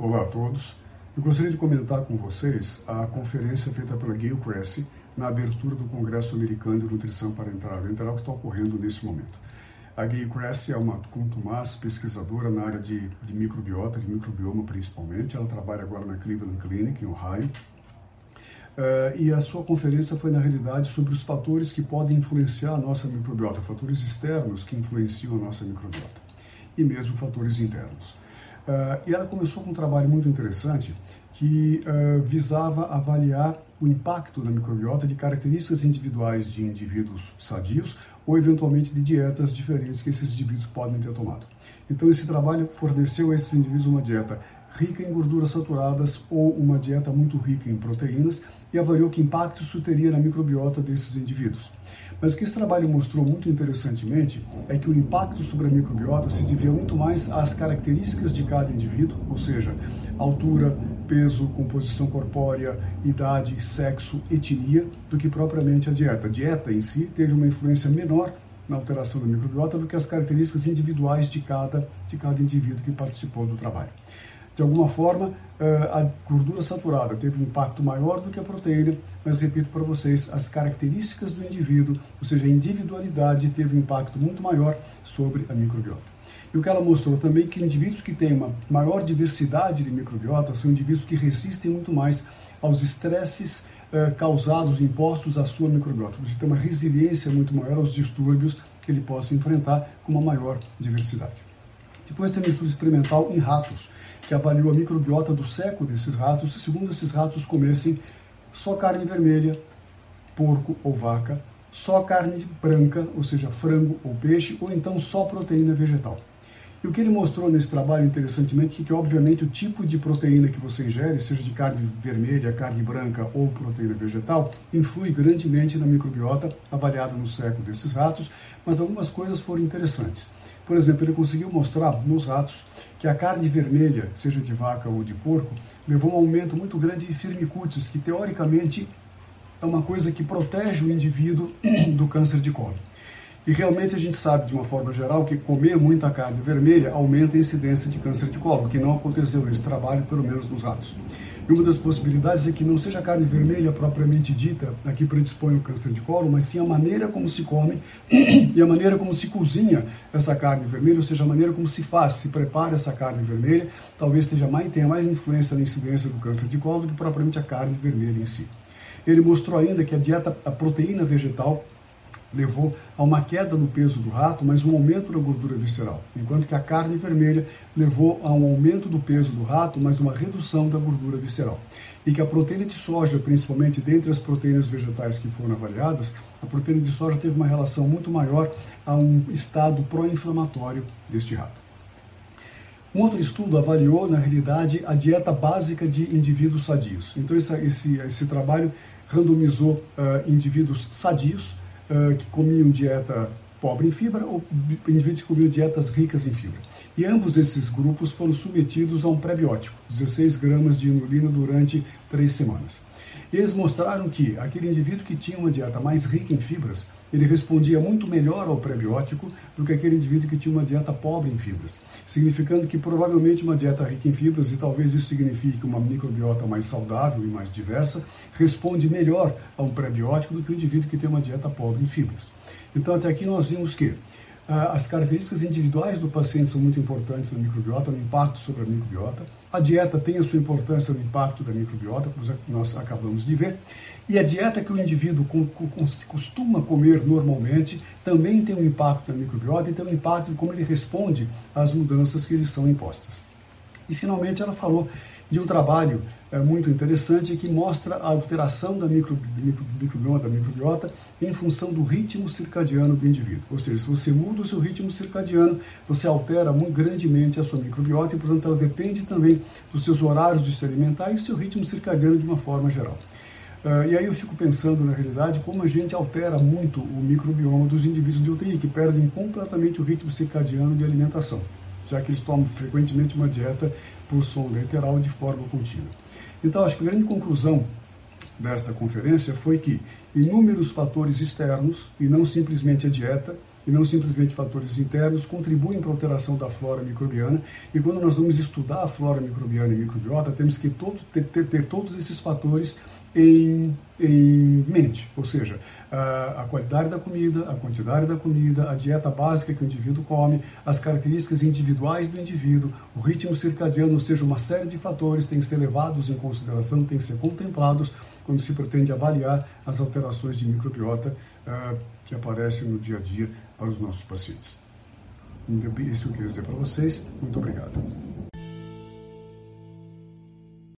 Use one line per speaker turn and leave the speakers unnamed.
Eu gostaria de comentar com vocês a conferência feita pela Gail Cressy na abertura do Congresso Americano de Nutrição Parenteral e Enteral que está ocorrendo nesse momento. A Gail Cressy é uma contumaz pesquisadora na área de, de microbiota, de microbioma principalmente. Ela trabalha agora na Cleveland Clinic, em Ohio. Uh, e a sua conferência foi, na realidade, sobre os fatores que podem influenciar a nossa microbiota, fatores externos que influenciam a nossa microbiota, e mesmo fatores internos. Uh, e ela começou com um trabalho muito interessante que uh, visava avaliar o impacto na microbiota de características individuais de indivíduos sadios ou eventualmente de dietas diferentes que esses indivíduos podem ter tomado. Então esse trabalho forneceu a esses indivíduos uma dieta rica em gorduras saturadas ou uma dieta muito rica em proteínas e avaliou que impacto isso teria na microbiota desses indivíduos. Mas o que esse trabalho mostrou muito interessantemente é que o impacto sobre a microbiota se devia muito mais às características de cada indivíduo, ou seja, altura, peso, composição corpórea, idade, sexo, etnia, do que propriamente a dieta. A dieta em si teve uma influência menor na alteração da microbiota do que as características individuais de cada, de cada indivíduo que participou do trabalho. De alguma forma, eh, a gordura saturada teve um impacto maior do que a proteína, mas repito para vocês, as características do indivíduo, ou seja, a individualidade, teve um impacto muito maior sobre a microbiota. E o que ela mostrou também é que indivíduos que têm uma maior diversidade de microbiota são indivíduos que resistem muito mais aos estresses eh, causados, impostos à sua microbiota. Você tem uma resiliência muito maior aos distúrbios que ele possa enfrentar com uma maior diversidade. Depois tem um estudo experimental em ratos, que avaliou a microbiota do seco desses ratos, segundo esses ratos comessem só carne vermelha, porco ou vaca, só carne branca, ou seja, frango ou peixe, ou então só proteína vegetal. E o que ele mostrou nesse trabalho, interessantemente, é que, obviamente, o tipo de proteína que você ingere, seja de carne vermelha, carne branca ou proteína vegetal, influi grandemente na microbiota avaliada no seco desses ratos, mas algumas coisas foram interessantes. Por exemplo, ele conseguiu mostrar nos ratos que a carne vermelha, seja de vaca ou de porco, levou um aumento muito grande de firmicutes, que teoricamente é uma coisa que protege o indivíduo do câncer de colo. E realmente a gente sabe, de uma forma geral, que comer muita carne vermelha aumenta a incidência de câncer de colo, que não aconteceu nesse trabalho, pelo menos nos ratos. E uma das possibilidades é que não seja a carne vermelha propriamente dita a que predispõe o câncer de colo, mas sim a maneira como se come e a maneira como se cozinha essa carne vermelha, ou seja, a maneira como se faz, se prepara essa carne vermelha, talvez tenha mais, tenha mais influência na incidência do câncer de colo do que propriamente a carne vermelha em si. Ele mostrou ainda que a dieta, a proteína vegetal, levou a uma queda no peso do rato, mas um aumento na gordura visceral, enquanto que a carne vermelha levou a um aumento do peso do rato, mas uma redução da gordura visceral. E que a proteína de soja, principalmente dentre as proteínas vegetais que foram avaliadas, a proteína de soja teve uma relação muito maior a um estado pró-inflamatório deste rato. Um outro estudo avaliou, na realidade, a dieta básica de indivíduos sadios. Então, esse, esse, esse trabalho randomizou uh, indivíduos sadios, uh, que comiam dieta pobre em fibra ou indivíduos que comiam dietas ricas em fibra. E ambos esses grupos foram submetidos a um prebiótico, 16 gramas de inulina durante três semanas. Eles mostraram que aquele indivíduo que tinha uma dieta mais rica em fibras, ele respondia muito melhor ao prebiótico do que aquele indivíduo que tinha uma dieta pobre em fibras, significando que provavelmente uma dieta rica em fibras, e talvez isso signifique uma microbiota mais saudável e mais diversa, responde melhor a um prebiótico do que o indivíduo que tem uma dieta pobre em fibras. Então, até aqui nós vimos que as características individuais do paciente são muito importantes na microbiota, no impacto sobre a microbiota. A dieta tem a sua importância no impacto da microbiota, como nós acabamos de ver. E a dieta que o indivíduo costuma comer normalmente também tem um impacto na microbiota e tem um impacto em como ele responde às mudanças que lhe são impostas. E finalmente ela falou de um trabalho é, muito interessante que mostra a alteração da micro, micro, microbioma, da microbiota em função do ritmo circadiano do indivíduo. Ou seja, se você muda o seu ritmo circadiano, você altera muito grandemente a sua microbiota e, portanto, ela depende também dos seus horários de se alimentar e do seu ritmo circadiano de uma forma geral. Uh, e aí eu fico pensando, na realidade, como a gente altera muito o microbioma dos indivíduos de UTI, que perdem completamente o ritmo circadiano de alimentação, já que eles tomam frequentemente uma dieta por som lateral de forma contínua. Então, acho que a grande conclusão desta conferência foi que inúmeros fatores externos, e não simplesmente a dieta, e não simplesmente fatores internos, contribuem para a alteração da flora microbiana. E quando nós vamos estudar a flora microbiana e microbiota, temos que todos, ter, ter, ter todos esses fatores em, em mente, ou seja, a, qualidade da comida, a quantidade da comida, a dieta básica que o indivíduo come, as características individuais do indivíduo, o ritmo circadiano, ou seja, uma série de fatores têm que ser levados em consideração, têm que ser contemplados quando se pretende avaliar as alterações de microbiota uh, que aparecem no dia a dia para os nossos pacientes. Isso eu queria dizer para vocês. Muito obrigado.